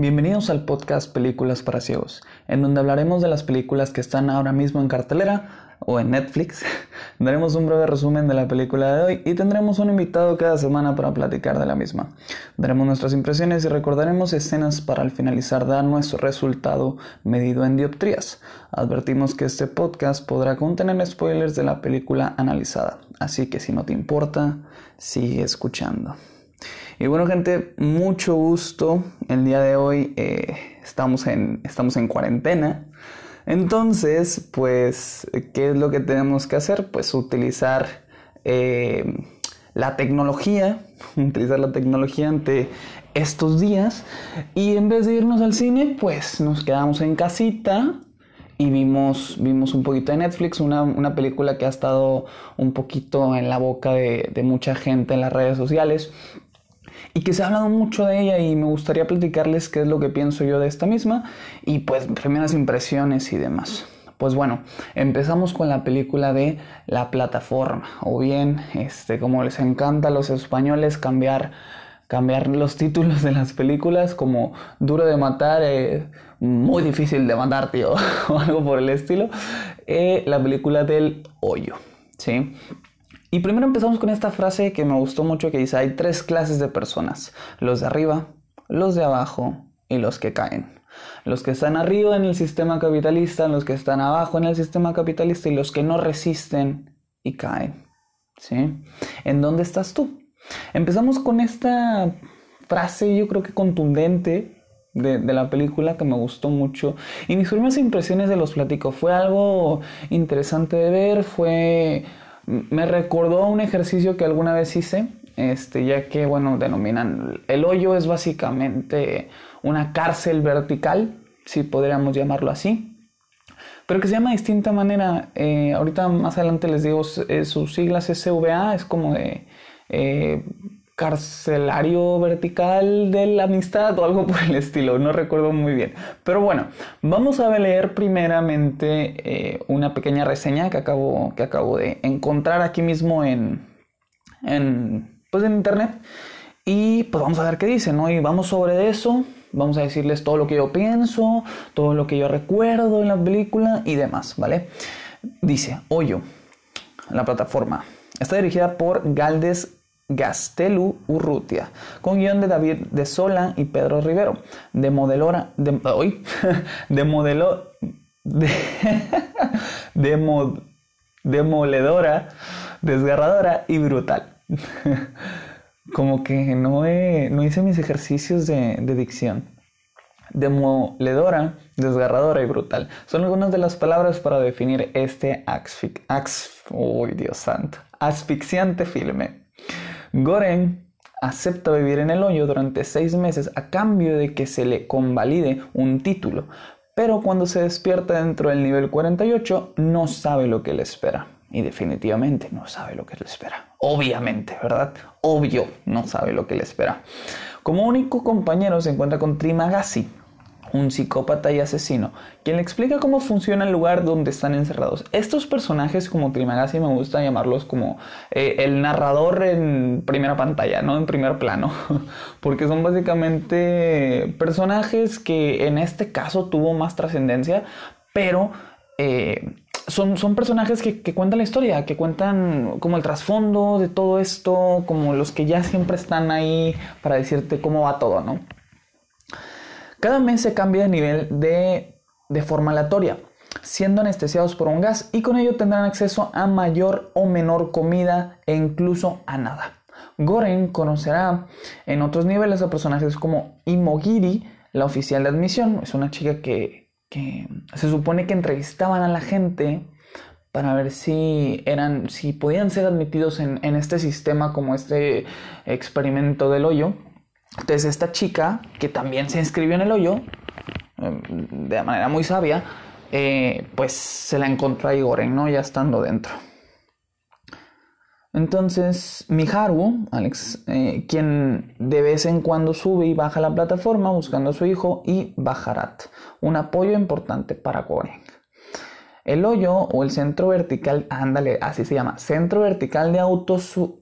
Bienvenidos al podcast Películas para Ciegos, en donde hablaremos de las películas que están ahora mismo en cartelera o en Netflix. Daremos un breve resumen de la película de hoy y tendremos un invitado cada semana para platicar de la misma. Daremos nuestras impresiones y recordaremos escenas para al finalizar dar nuestro resultado medido en dioptrías. Advertimos que este podcast podrá contener spoilers de la película analizada, así que si no te importa, sigue escuchando. Y bueno, gente, mucho gusto. El día de hoy eh, estamos, en, estamos en cuarentena. Entonces, pues, ¿qué es lo que tenemos que hacer? Pues utilizar eh, la tecnología, utilizar la tecnología ante estos días. Y en vez de irnos al cine, pues nos quedamos en casita y vimos, vimos un poquito de Netflix, una, película que ha estado un poquito en la boca de, de mucha gente en las redes sociales y que se ha hablado mucho de ella y me gustaría platicarles qué es lo que pienso yo de esta misma y pues primeras impresiones y demás. Pues bueno, empezamos con la película de La plataforma o bien este como les encanta a los españoles cambiar cambiar los títulos de las películas como Duro de matar, eh, muy difícil de matar, tío, o algo por el estilo. Eh, la película del hoyo, ¿sí? Y primero empezamos con esta frase que me gustó mucho que dice, hay tres clases de personas, los de arriba, los de abajo y los que caen. Los que están arriba en el sistema capitalista, los que están abajo en el sistema capitalista y los que no resisten y caen. ¿Sí? ¿En dónde estás tú? Empezamos con esta frase, yo creo que contundente, de, la película que me gustó mucho. Y mis primeras impresiones de los platico. Fue algo interesante de ver, fue me recordó un ejercicio que alguna vez hice, este, ya que, bueno, denominan, el hoyo es básicamente una cárcel vertical, si podríamos llamarlo así, pero que se llama de distinta manera. Eh, ahorita más adelante les digo, eh, sus siglas SVA es como de eh, carcelario vertical de la amistad o algo por el estilo, no recuerdo muy bien. Pero bueno, vamos a leer primeramente eh, una pequeña reseña que acabo, que acabo de encontrar aquí mismo en, en, pues en internet. Y pues vamos a ver qué dice, ¿no? Y vamos sobre eso, vamos a decirles todo lo que yo pienso, todo lo que yo recuerdo en la película y demás, ¿vale? Dice, Hoyo, la plataforma. Está dirigida por Galdes Gastelu Urrutia, con guion de David de Sola y Pedro Rivero, de modelora, de, hoy, de modelo, de, de demoledora, desgarradora y brutal. Como que no, no hice mis ejercicios de, de dicción. Demoledora, desgarradora y brutal. Son algunas de las palabras para definir este asfix, oh, asfixiante filme. Goren acepta vivir en el hoyo durante seis meses a cambio de que se le convalide un título, pero cuando se despierta dentro del nivel 48 no sabe lo que le espera. Y definitivamente no sabe lo que le espera. Obviamente, ¿verdad? Obvio, no sabe lo que le espera. Como único compañero se encuentra con Trimagasi, un psicópata y asesino, quien le explica cómo funciona el lugar donde están encerrados. Estos personajes como Trimagasi me gusta llamarlos como eh, el narrador en primera pantalla, no en primer plano, porque son básicamente personajes que en este caso tuvo más trascendencia, pero... Eh, son, son, personajes que, que, cuentan la historia, que cuentan como el trasfondo de todo esto, como los que ya siempre están ahí para decirte cómo va todo, ¿no? Cada mes se cambia de nivel de, de forma aleatoria, siendo anestesiados por un gas y con ello tendrán acceso a mayor o menor comida e incluso a nada. Goren conocerá en otros niveles a personajes como Imogiri, la oficial de admisión, es una chica que, que se supone que entrevistaban a la gente para ver si eran, si podían ser admitidos en, en este sistema como este experimento del hoyo. Entonces esta chica, que también se inscribió en el hoyo, em, de manera muy sabia, eh, pues se la encontró a Igoren, ¿no? Ya estando dentro. Entonces, Miharu, Alex, eh, quien de vez en cuando sube y baja la plataforma buscando a su hijo, y Bajarat, un apoyo importante para Goren. El hoyo o el centro vertical, ándale, así se llama, centro vertical de,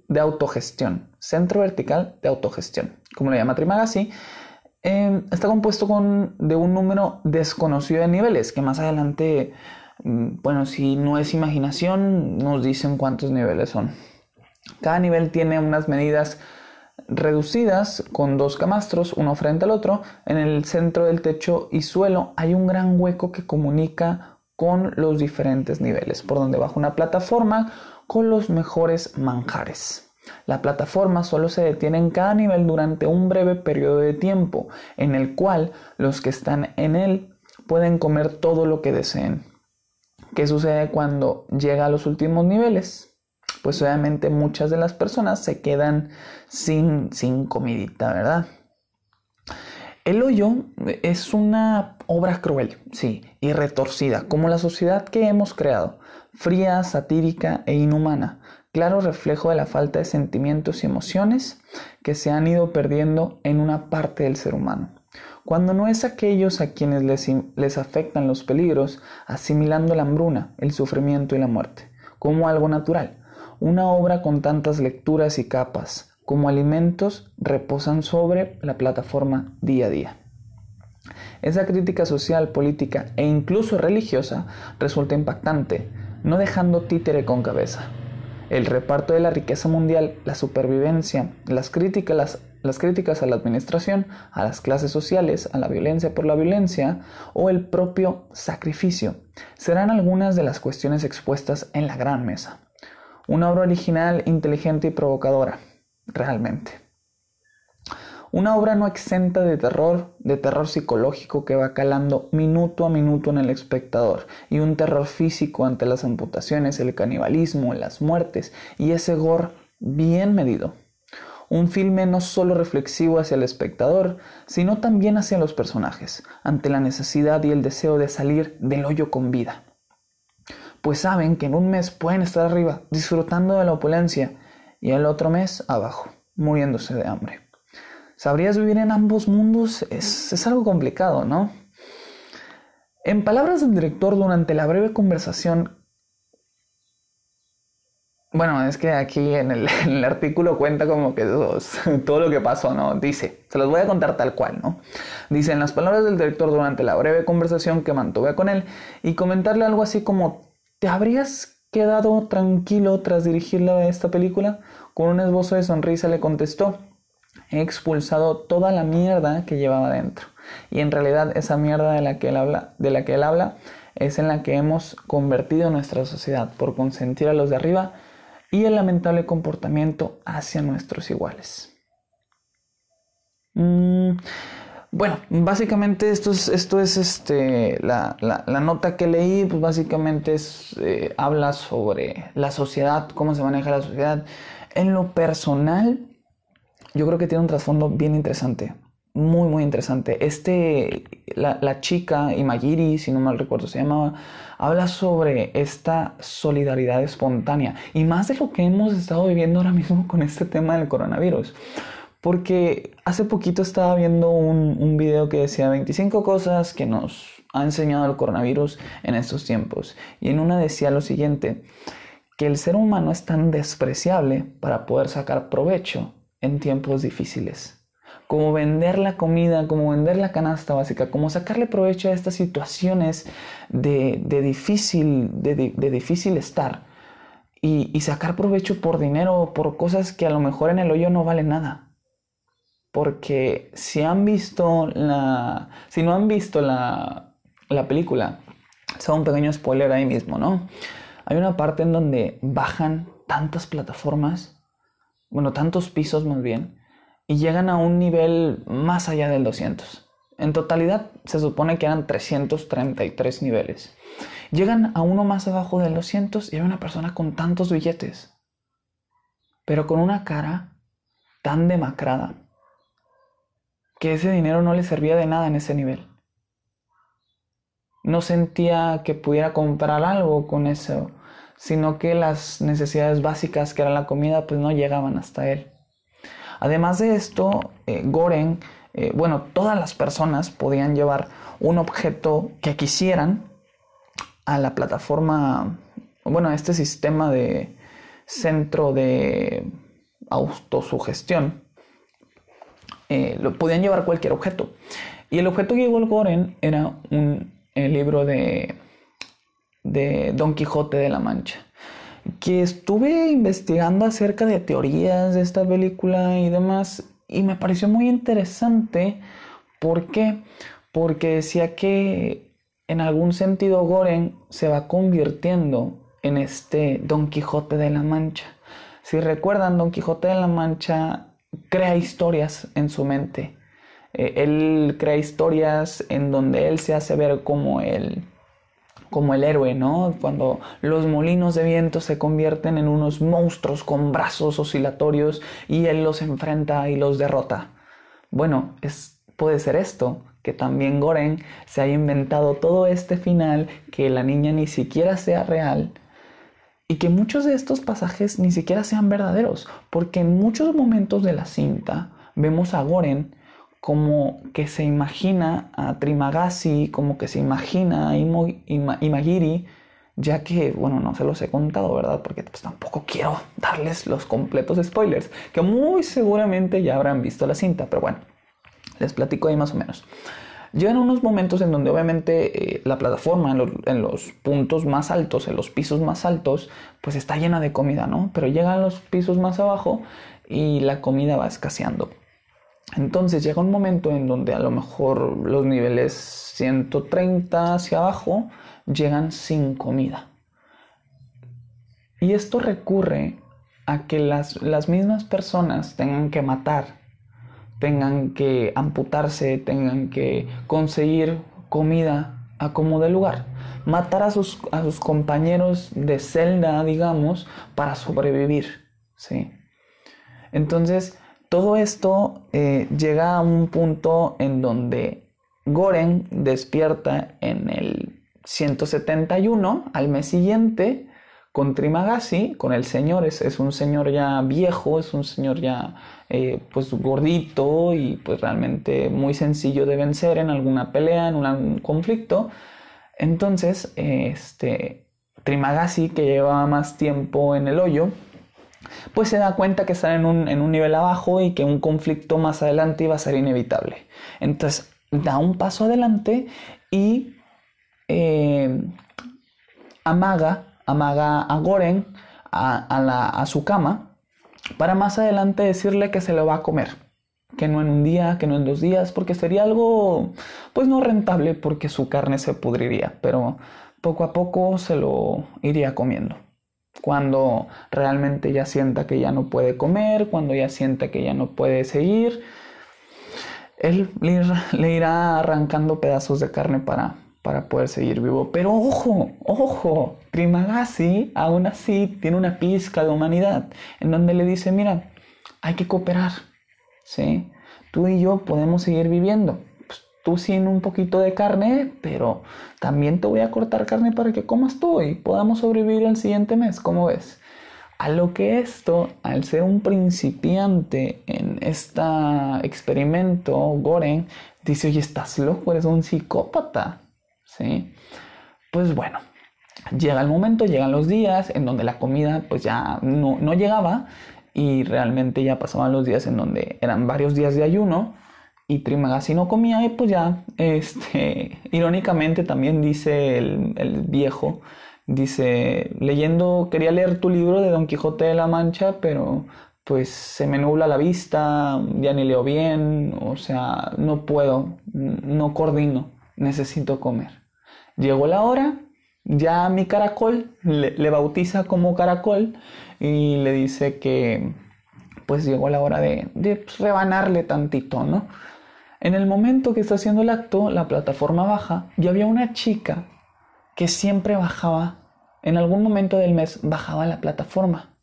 de autogestión, centro vertical de autogestión, como lo llama Trimagasi, em, está compuesto con, de un número desconocido de niveles, que más adelante, mm, bueno, si no es imaginación, nos dicen cuántos niveles son. Cada nivel tiene unas medidas reducidas con dos camastros, uno frente al otro. En el centro del techo y suelo hay un gran hueco que comunica con los diferentes niveles, por donde baja una plataforma con los mejores manjares. La plataforma solo se detiene en cada nivel durante un breve periodo de tiempo, en el cual los que están en él pueden comer todo lo que deseen. ¿Qué sucede cuando llega a los últimos niveles? Pues obviamente muchas de las personas se quedan sin, sin comidita, ¿verdad? El hoyo es una obra cruel, sí, y retorcida, como la sociedad que hemos creado, fría, satírica e inhumana, claro reflejo de la falta de sentimientos y emociones que se han ido perdiendo en una parte del ser humano. Cuando no es aquellos a quienes les, les afectan los peligros, asimilando la hambruna, el sufrimiento y la muerte, como algo natural, una obra con tantas lecturas y capas, como alimentos reposan sobre la plataforma día a día. Esa crítica social, política e incluso religiosa resulta impactante, no dejando títere con cabeza. El reparto de la riqueza mundial, la supervivencia, las críticas, las, críticas a la administración, a las clases sociales, a la violencia por la violencia o el propio sacrificio serán algunas de las cuestiones expuestas en la gran mesa. Una obra original, inteligente y provocadora, realmente. Una obra no exenta de terror, de terror psicológico que va calando minuto a minuto en el espectador, y un terror físico ante las amputaciones, el canibalismo, las muertes y ese gore bien medido. Un filme no solo reflexivo hacia el espectador, sino también hacia los personajes, ante la necesidad y el deseo de salir del hoyo con vida. Pues saben que en un mes pueden estar arriba, disfrutando de la opulencia, y el otro mes abajo, muriéndose de hambre. ¿Sabrías vivir en ambos mundos? Es, algo complicado, ¿no? En palabras del director durante la breve conversación bueno, es que aquí en el, artículo cuenta como que todo lo que pasó, ¿no? Dice, se los voy a contar tal cual, ¿no? Dice, en las palabras del director durante la breve conversación que mantuve con él y comentarle algo así como, ¿te habrías quedado tranquilo tras dirigirle esta película? Con un esbozo de sonrisa le contestó, he expulsado toda la mierda que llevaba dentro. Y en realidad esa mierda de la que él habla, de la que él habla es en la que hemos convertido nuestra sociedad por consentir a los de arriba y el lamentable comportamiento hacia nuestros iguales. Mm, bueno, básicamente esto es, esto es este, la, nota que leí, pues básicamente es, eh, habla sobre la sociedad, cómo se maneja la sociedad. En lo personal, yo creo que tiene un trasfondo bien interesante. Muy, muy interesante. Este, la, chica, Imagiri, si no mal recuerdo se llamaba, habla sobre esta solidaridad espontánea y más de lo que hemos estado viviendo ahora mismo con este tema del coronavirus. Porque hace poquito estaba viendo un, un video que decía 25 cosas que nos ha enseñado el coronavirus en estos tiempos. Y en una decía lo siguiente, que el ser humano es tan despreciable para poder sacar provecho en tiempos difíciles. Como vender la comida, como vender la canasta básica, como sacarle provecho a estas situaciones de, difícil, de, difícil estar y, y sacar provecho por dinero, por cosas que a lo mejor en el hoyo no valen nada porque si han visto la. Si no han visto la, la película, es un pequeño spoiler ahí mismo, ¿no? Hay una parte en donde bajan tantas plataformas, bueno, tantos pisos más bien, y llegan a un nivel más allá del 200. En totalidad se supone que eran 333 niveles. Llegan a uno más abajo del 200 y hay una persona con tantos billetes, pero con una cara tan demacrada que ese dinero no le servía de nada en ese nivel. No sentía que pudiera comprar algo con eso, sino que las necesidades básicas que era la comida pues no llegaban hasta él. Además de esto, eh, Goren, eh, bueno, todas las personas podían llevar un objeto que quisieran a la plataforma, bueno, a este sistema de centro de autosugestión eh, lo podían llevar cualquier objeto. Y el objeto que llevó el Goren era un libro de, de Don Quijote de la Mancha. Que estuve investigando acerca de teorías de esta película y demás. Y me pareció muy interesante. ¿Por qué? Porque decía que en algún sentido Goren se va convirtiendo en este Don Quijote de la Mancha. Si recuerdan, Don Quijote de la Mancha crea historias en su mente eh, él crea historias en donde él se hace ver como el, como el héroe, ¿no? Cuando los molinos de viento se convierten en unos monstruos con brazos oscilatorios y él los enfrenta y los derrota. Bueno, es, puede ser esto, que también Goren se haya inventado todo este final, que la niña ni siquiera sea real y que muchos de estos pasajes ni siquiera sean verdaderos, porque en muchos momentos de la cinta vemos a Goren como que se imagina a Trimagasi, como que se imagina a Imagiri, ya que, bueno, no se los he contado, ¿verdad? Porque pues, tampoco quiero darles los completos spoilers, que muy seguramente ya habrán visto la cinta, pero bueno, les platico ahí más o menos. Llegan unos momentos en donde obviamente eh, la plataforma en los, puntos más altos, en los pisos más altos, pues está llena de comida, ¿no? Pero llegan los pisos más abajo y la comida va escaseando. Entonces llega un momento en donde a lo mejor los niveles 130 hacia abajo llegan sin comida. Y esto recurre a que las, mismas personas tengan que matar, tengan que amputarse, tengan que conseguir comida a como de lugar. Matar a sus, a sus compañeros de celda, digamos, para sobrevivir. ¿sí? Entonces, todo esto eh, llega a un punto en donde Goren despierta en el 171 al mes siguiente con Trimagasi, con el señor, es, un señor ya viejo, es un señor ya eh, pues gordito y pues realmente muy sencillo de vencer en alguna pelea, en un conflicto. Entonces, este, Trimagasi, que llevaba más tiempo en el hoyo, pues se da cuenta que están en un, nivel abajo y que un conflicto más adelante iba a ser inevitable. Entonces da un paso adelante y eh, amaga, amaga a Goren a, a su cama para más adelante decirle que se lo va a comer. Que no en un día, que no en dos días, porque sería algo pues no rentable porque su carne se pudriría, pero poco a poco se lo iría comiendo cuando realmente ya sienta que ya no puede comer, cuando ya sienta que ya no puede seguir, él le irá arrancando pedazos de carne para, para poder seguir vivo. Pero ojo, ojo, Trimagasi aún así tiene una pizca de humanidad en donde le dice, mira, hay que cooperar, ¿sí? Tú y yo podemos seguir viviendo tú sin un poquito de carne, pero también te voy a cortar carne para que comas tú y podamos sobrevivir el siguiente mes, ¿cómo ves? A lo que esto, al ser un principiante en este experimento, Goren dice, oye, estás loco, eres un psicópata, ¿sí? Pues bueno, llega el momento, llegan los días en donde la comida pues ya no, no llegaba y realmente ya pasaban los días en donde eran varios días de ayuno y Trimagasi no comía y pues ya, este, irónicamente también dice el, viejo, dice, leyendo, quería leer tu libro de Don Quijote de la Mancha, pero pues se me nubla la vista, ya ni leo bien, o sea, no puedo, no coordino, necesito comer. Llegó la hora, ya mi caracol le, bautiza como caracol y le dice que pues llegó la hora de, de pues, rebanarle tantito, ¿no? En el momento que está haciendo el acto, la plataforma baja y había una chica que siempre bajaba, en algún momento del mes bajaba la plataforma.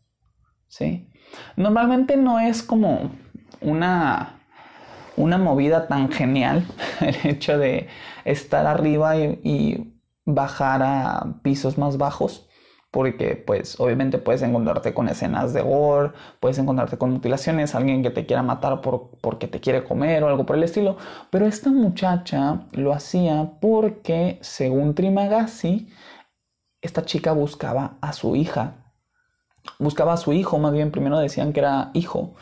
¿sí? Normalmente no es como una, una movida tan genial el hecho de estar arriba y bajar a pisos más bajos porque pues obviamente puedes encontrarte con escenas de gore, puedes encontrarte con mutilaciones, alguien que te quiera matar por, porque te quiere comer o algo por el estilo, pero esta muchacha lo hacía porque según Trimagasi, esta chica buscaba a su hija, buscaba a su hijo, más bien primero decían que era hijo,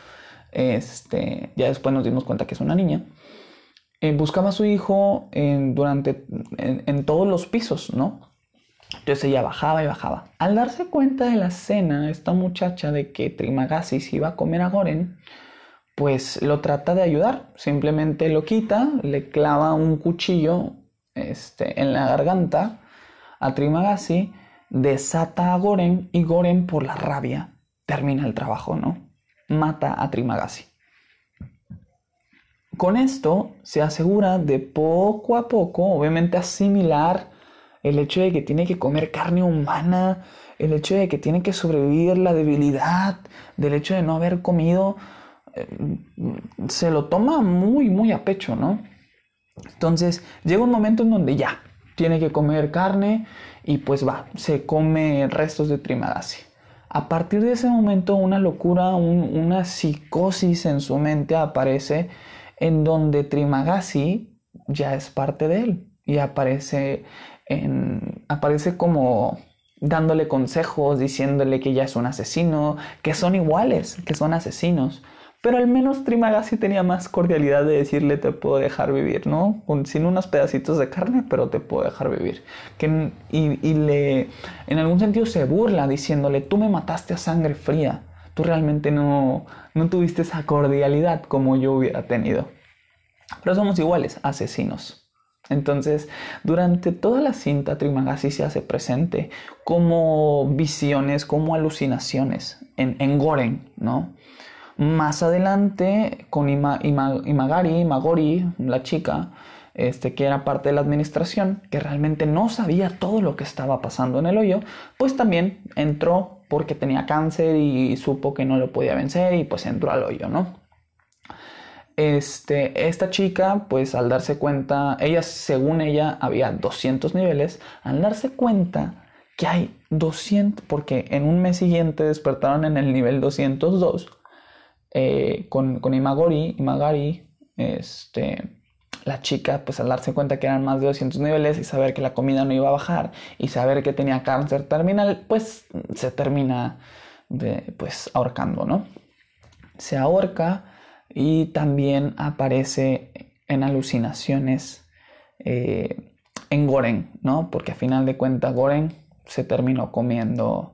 este, ya después nos dimos cuenta que es una niña, eh, buscaba a su hijo en, durante, en, todos los pisos, ¿no? Entonces ella bajaba y bajaba. Al darse cuenta de la cena, esta muchacha de que Trimagasis iba a comer a Goren, pues lo trata de ayudar. Simplemente lo quita, le clava un cuchillo este, en la garganta a Trimagasi, desata a Goren y Goren por la rabia termina el trabajo, ¿no? Mata a Trimagasi. Con esto se asegura de poco a poco, obviamente asimilar el hecho de que tiene que comer carne humana, el hecho de que tiene que sobrevivir la debilidad, del hecho de no haber comido, eh, se lo toma muy, muy a pecho, ¿no? Entonces llega un momento en donde ya tiene que comer carne y pues va, se come restos de Trimagasi. A partir de ese momento una locura, una psicosis en su mente aparece en donde Trimagasi ya es parte de él y aparece, en, aparece como dándole consejos, diciéndole que ya es un asesino, que son iguales, que son asesinos. Pero al menos Trimagasi tenía más cordialidad de decirle te puedo dejar vivir, ¿no? sin unos pedacitos de carne, pero te puedo dejar vivir. Que, y, y le, en algún sentido se burla diciéndole tú me mataste a sangre fría tú realmente no, no tuviste esa cordialidad como yo hubiera tenido. Pero somos iguales, asesinos. Entonces, durante toda la cinta, Trimagasi se hace presente como visiones, como alucinaciones en, en Goren, ¿no? Más adelante, con Imagari, Magori, la chica, este, que era parte de la administración, que realmente no sabía todo lo que estaba pasando en el hoyo, pues también entró porque tenía cáncer y supo que no lo podía vencer y pues entró al hoyo, ¿no? Este, esta chica, pues al darse cuenta, ella, según ella, había 200 niveles, al darse cuenta que hay 200, porque en un mes siguiente despertaron en el nivel 202, eh, con, con Imagori, Imagari, este, la chica, pues al darse cuenta que eran más de 200 niveles y saber que la comida no iba a bajar y saber que tenía cáncer terminal, pues se termina de, pues ahorcando, ¿no? Se ahorca y también aparece en alucinaciones eh, en Goren, ¿no? Porque a final de cuentas Goren se terminó comiendo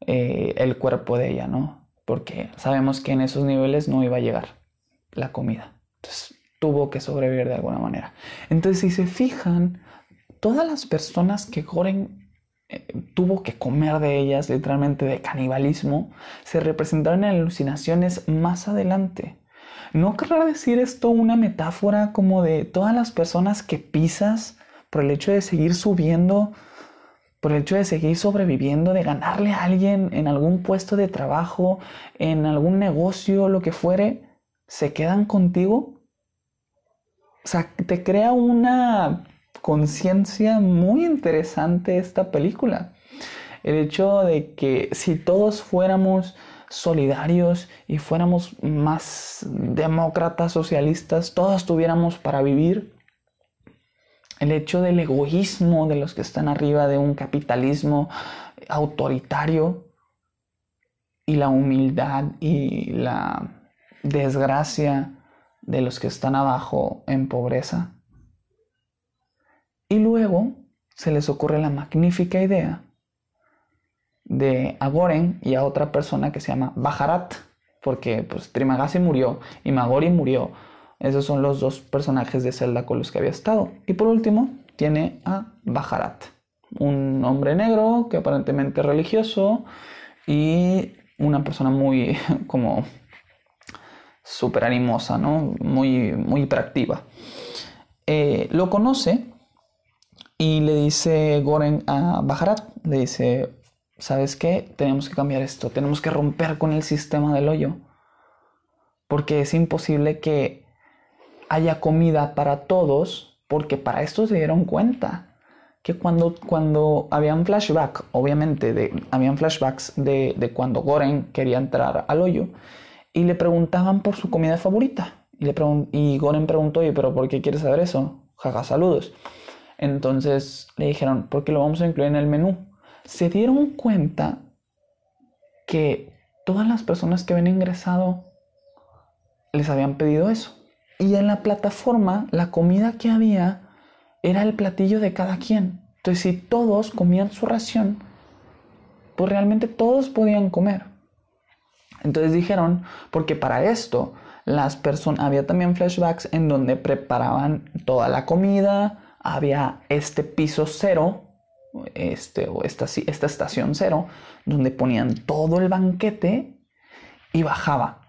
eh, el cuerpo de ella, ¿no? Porque sabemos que en esos niveles no iba a llegar la comida. Entonces, tuvo que sobrevivir de alguna manera. Entonces, si se fijan, todas las personas que Goren eh, tuvo que comer de ellas, literalmente de canibalismo, se representaron en alucinaciones más adelante. ¿No querrá decir esto una metáfora como de todas las personas que pisas por el hecho de seguir subiendo, por el hecho de seguir sobreviviendo, de ganarle a alguien en algún puesto de trabajo, en algún negocio, lo que fuere, se quedan contigo o sea, te crea una conciencia muy interesante esta película. El hecho de que si todos fuéramos solidarios y fuéramos más demócratas, socialistas, todos tuviéramos para vivir, el hecho del egoísmo de los que están arriba de un capitalismo autoritario y la humildad y la desgracia de los que están abajo en pobreza. Y luego se les ocurre la magnífica idea de Agoren y a otra persona que se llama Bajarat, porque pues Trimagasi murió y Magori murió. Esos son los dos personajes de Zelda con los que había estado. Y por último, tiene a Bajarat, un hombre negro que aparentemente es religioso y una persona muy como súper animosa, ¿no? Muy, muy hiperactiva. Eh, lo conoce y le dice Goren a Bajarat, le dice, ¿sabes qué? Tenemos que cambiar esto, tenemos que romper con el sistema del hoyo, porque es imposible que haya comida para todos, porque para esto se dieron cuenta que cuando, cuando habían flashback, obviamente, de, habían flashbacks de, de cuando Goren quería entrar al hoyo, y le preguntaban por su comida favorita. Y, le y Goren preguntó, oye, pero ¿por qué quieres saber eso? Jaja, saludos. Entonces le dijeron, porque lo vamos a incluir en el menú. Se dieron cuenta que todas las personas que habían ingresado les habían pedido eso. Y en la plataforma, la comida que había era el platillo de cada quien. Entonces, si todos comían su ración, pues realmente todos podían comer. Entonces dijeron, porque para esto las personas, había también flashbacks en donde preparaban toda la comida, había este piso cero, este, o esta, esta estación cero, donde ponían todo el banquete y bajaba.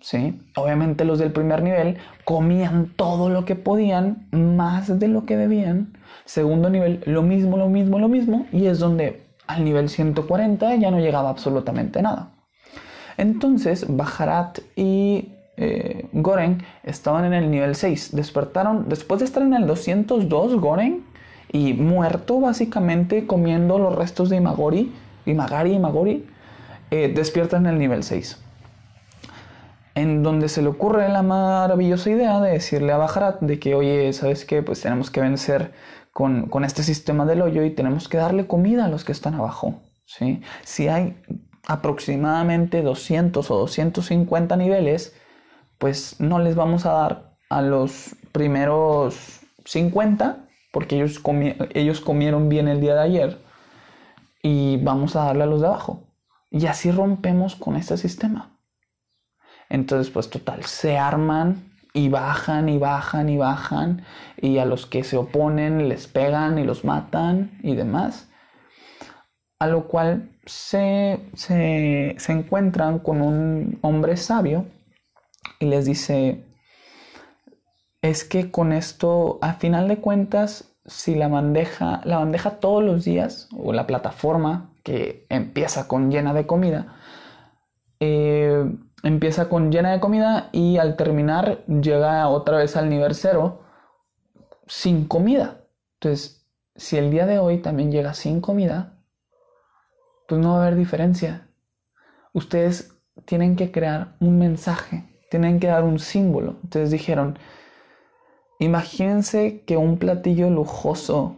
¿Sí? Obviamente los del primer nivel comían todo lo que podían, más de lo que debían. Segundo nivel, lo mismo, lo mismo, lo mismo. Y es donde al nivel 140 ya no llegaba absolutamente nada. Entonces, Bajarat y eh, Goren estaban en el nivel 6. Despertaron, después de estar en el 202, Goren, y muerto básicamente comiendo los restos de Imagori, Imagari y Magori, eh, despiertan en el nivel 6. En donde se le ocurre la maravillosa idea de decirle a Bajarat de que, oye, ¿sabes qué? Pues tenemos que vencer con, con, este sistema del hoyo y tenemos que darle comida a los que están abajo. ¿sí? Si hay aproximadamente 200 o 250 niveles, pues no les vamos a dar a los primeros 50 porque ellos, ellos comieron bien el día de ayer y vamos a darle a los de abajo. Y así rompemos con este sistema. Entonces, pues total, se arman y bajan y bajan y bajan y a los que se oponen les pegan y los matan y demás. A lo cual se, se, se encuentran con un hombre sabio y les dice, es que con esto, a final de cuentas, si la bandeja, la bandeja todos los días, o la plataforma que empieza con llena de comida, eh, empieza con llena de comida y al terminar llega otra vez al nivel cero sin comida. Entonces, si el día de hoy también llega sin comida, pues no va a haber diferencia. Ustedes tienen que crear un mensaje tienen que dar un símbolo. Entonces dijeron, imagínense que un platillo lujoso,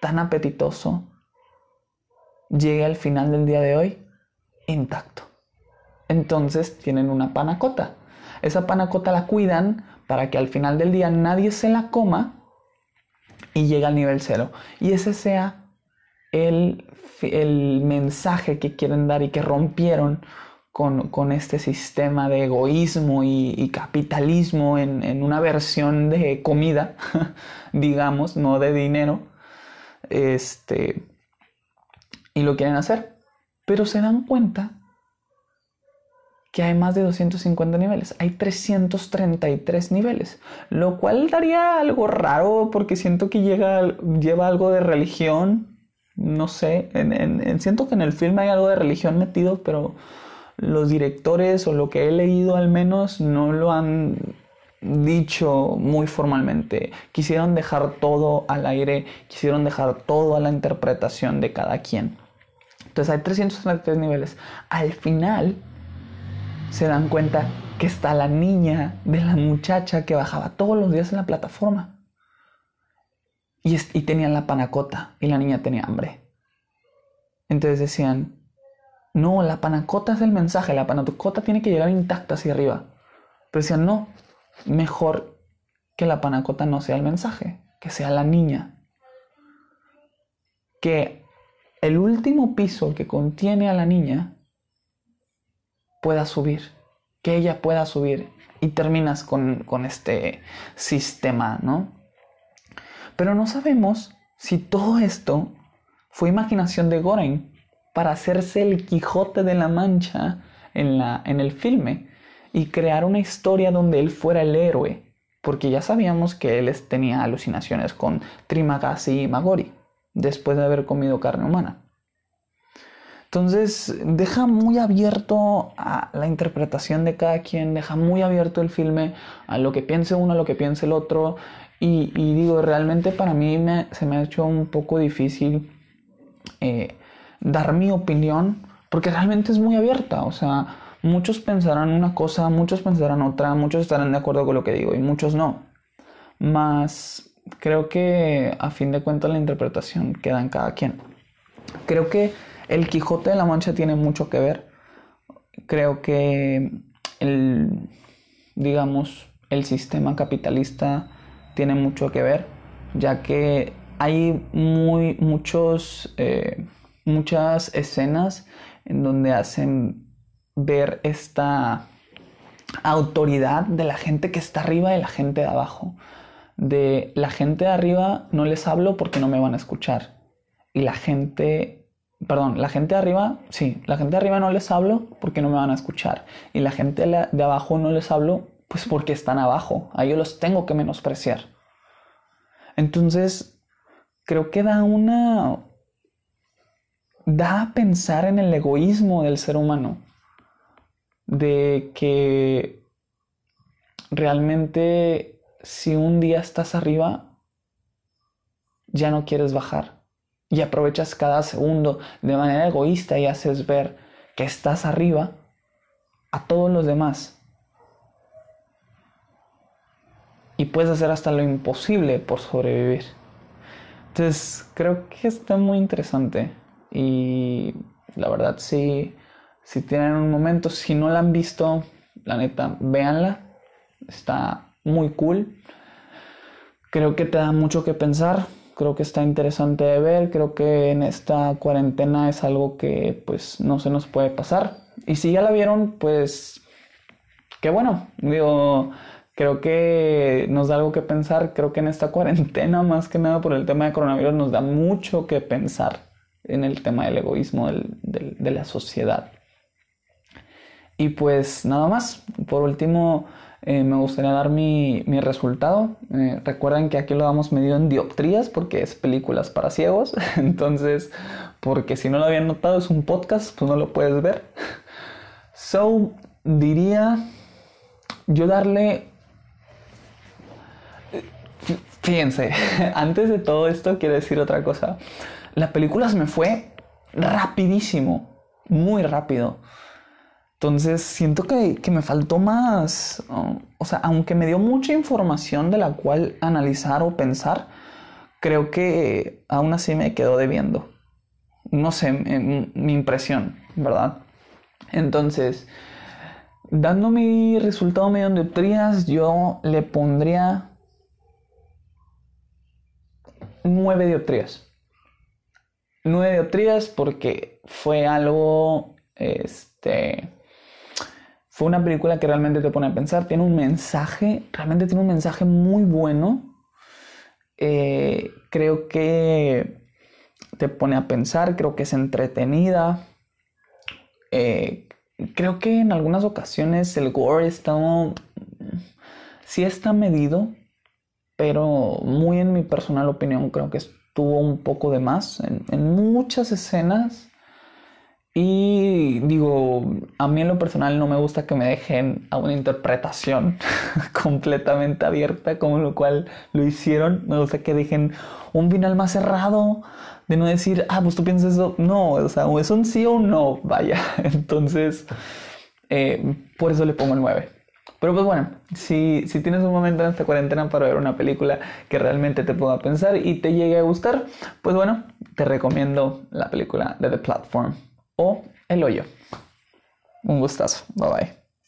tan apetitoso, llegue al final del día de hoy intacto. Entonces tienen una panacota. Esa panacota la cuidan para que al final del día nadie se la coma y llegue al nivel cero. Y ese sea el, el mensaje que quieren dar y que rompieron con, este sistema de egoísmo y, capitalismo en, una versión de comida, digamos, no de dinero, este, y lo quieren hacer. Pero se dan cuenta que hay más de 250 niveles, hay 333 niveles, lo cual daría algo raro porque siento que llega, lleva algo de religión, no sé, siento que en el filme hay algo de religión metido, pero los directores o lo que he leído al menos no lo han dicho muy formalmente. Quisieron dejar todo al aire, quisieron dejar todo a la interpretación de cada quien. Entonces hay 333 niveles. Al final se dan cuenta que está la niña de la muchacha que bajaba todos los días en la plataforma. Y, y tenían la panacota y la niña tenía hambre. Entonces decían, no, la panacota es el mensaje, la panacota tiene que llegar intacta hacia arriba. Pero decían, no, mejor que la panacota no sea el mensaje, que sea la niña. Que el último piso que contiene a la niña pueda subir, que ella pueda subir. Y terminas con, con este sistema, ¿no? Pero no sabemos si todo esto fue imaginación de Goren para hacerse el Quijote de la Mancha en, la, en el filme y crear una historia donde él fuera el héroe, porque ya sabíamos que él tenía alucinaciones con Trimagasi y Magori, después de haber comido carne humana. Entonces deja muy abierto a la interpretación de cada quien, deja muy abierto el filme a lo que piense uno, a lo que piense el otro. Y, digo, realmente para mí se me ha hecho un poco difícil eh, dar mi opinión, porque realmente es muy abierta, o sea, muchos pensarán una cosa, muchos pensarán otra, muchos estarán de acuerdo con lo que digo y muchos no. Más creo que a fin de cuentas la interpretación queda en cada quien. Creo que el Quijote de la Mancha tiene mucho que ver. Creo que el, digamos, el sistema capitalista tiene mucho que ver, ya que hay muy, muchos, eh, muchas escenas en donde hacen ver esta autoridad de la gente que está arriba y la gente de abajo. De la gente de arriba no les hablo porque no me van a escuchar. Y la gente, perdón, la gente de arriba, sí, la gente de arriba no les hablo porque no me van a escuchar. Y la gente de abajo no les hablo pues porque están abajo. A ellos los tengo que menospreciar. Entonces, creo que da una... da a pensar en el egoísmo del ser humano. De que realmente si un día estás arriba, ya no quieres bajar. Y aprovechas cada segundo de manera egoísta y haces ver que estás arriba a todos los demás. Y puedes hacer hasta lo imposible por sobrevivir. Entonces, creo que está muy interesante. Y la verdad, si, si tienen un momento, si no la han visto, la neta, véanla. Está muy cool. Creo que te da mucho que pensar. Creo que está interesante de ver. Creo que en esta cuarentena es algo que pues no se nos puede pasar. Y si ya la vieron, pues qué bueno. Digo, creo que nos da algo que pensar. Creo que en esta cuarentena, más que nada por el tema de coronavirus, nos da mucho que pensar en el tema del egoísmo de la sociedad. Y pues nada más. Por último, eh, me gustaría dar mi, resultado. Eh, recuerden que aquí lo damos medido en dioptrías porque es películas para ciegos. Entonces, porque si no lo habían notado, es un podcast, pues no lo puedes ver. So, diría yo darle... Fíjense, antes de todo esto quiero decir otra cosa. La película se me fue rapidísimo, muy rápido. Entonces siento que, me faltó más, o sea, aunque me dio mucha información de la cual analizar o pensar, creo que aún así me quedó debiendo. No sé, mi impresión, ¿verdad? Entonces, dando mi resultado medio dioptrías, yo le pondría nueve dioptrías. Nueve dioptrías porque fue algo, este, fue una película que realmente te pone a pensar, tiene un mensaje, realmente tiene un mensaje muy bueno. Eh, creo que te pone a pensar, creo que es entretenida. Eh, creo que en algunas ocasiones el gore está, sí está medido, pero muy en mi personal opinión creo que estuvo un poco de más en muchas escenas y digo, a mí en lo personal no me gusta que me dejen a una interpretación completamente abierta, como lo cual lo hicieron. Me gusta que dejen un final más cerrado, de no decir, ah, pues tú piensas eso. No, o sea, o es un sí o un no, vaya. Entonces, eh, por eso le pongo el 9. Pero pues bueno, si, si tienes un momento en esta cuarentena para ver una película que realmente te pueda pensar y te llegue a gustar, pues bueno, te recomiendo la película de The Platform o El Hoyo. Un gustazo. Bye bye.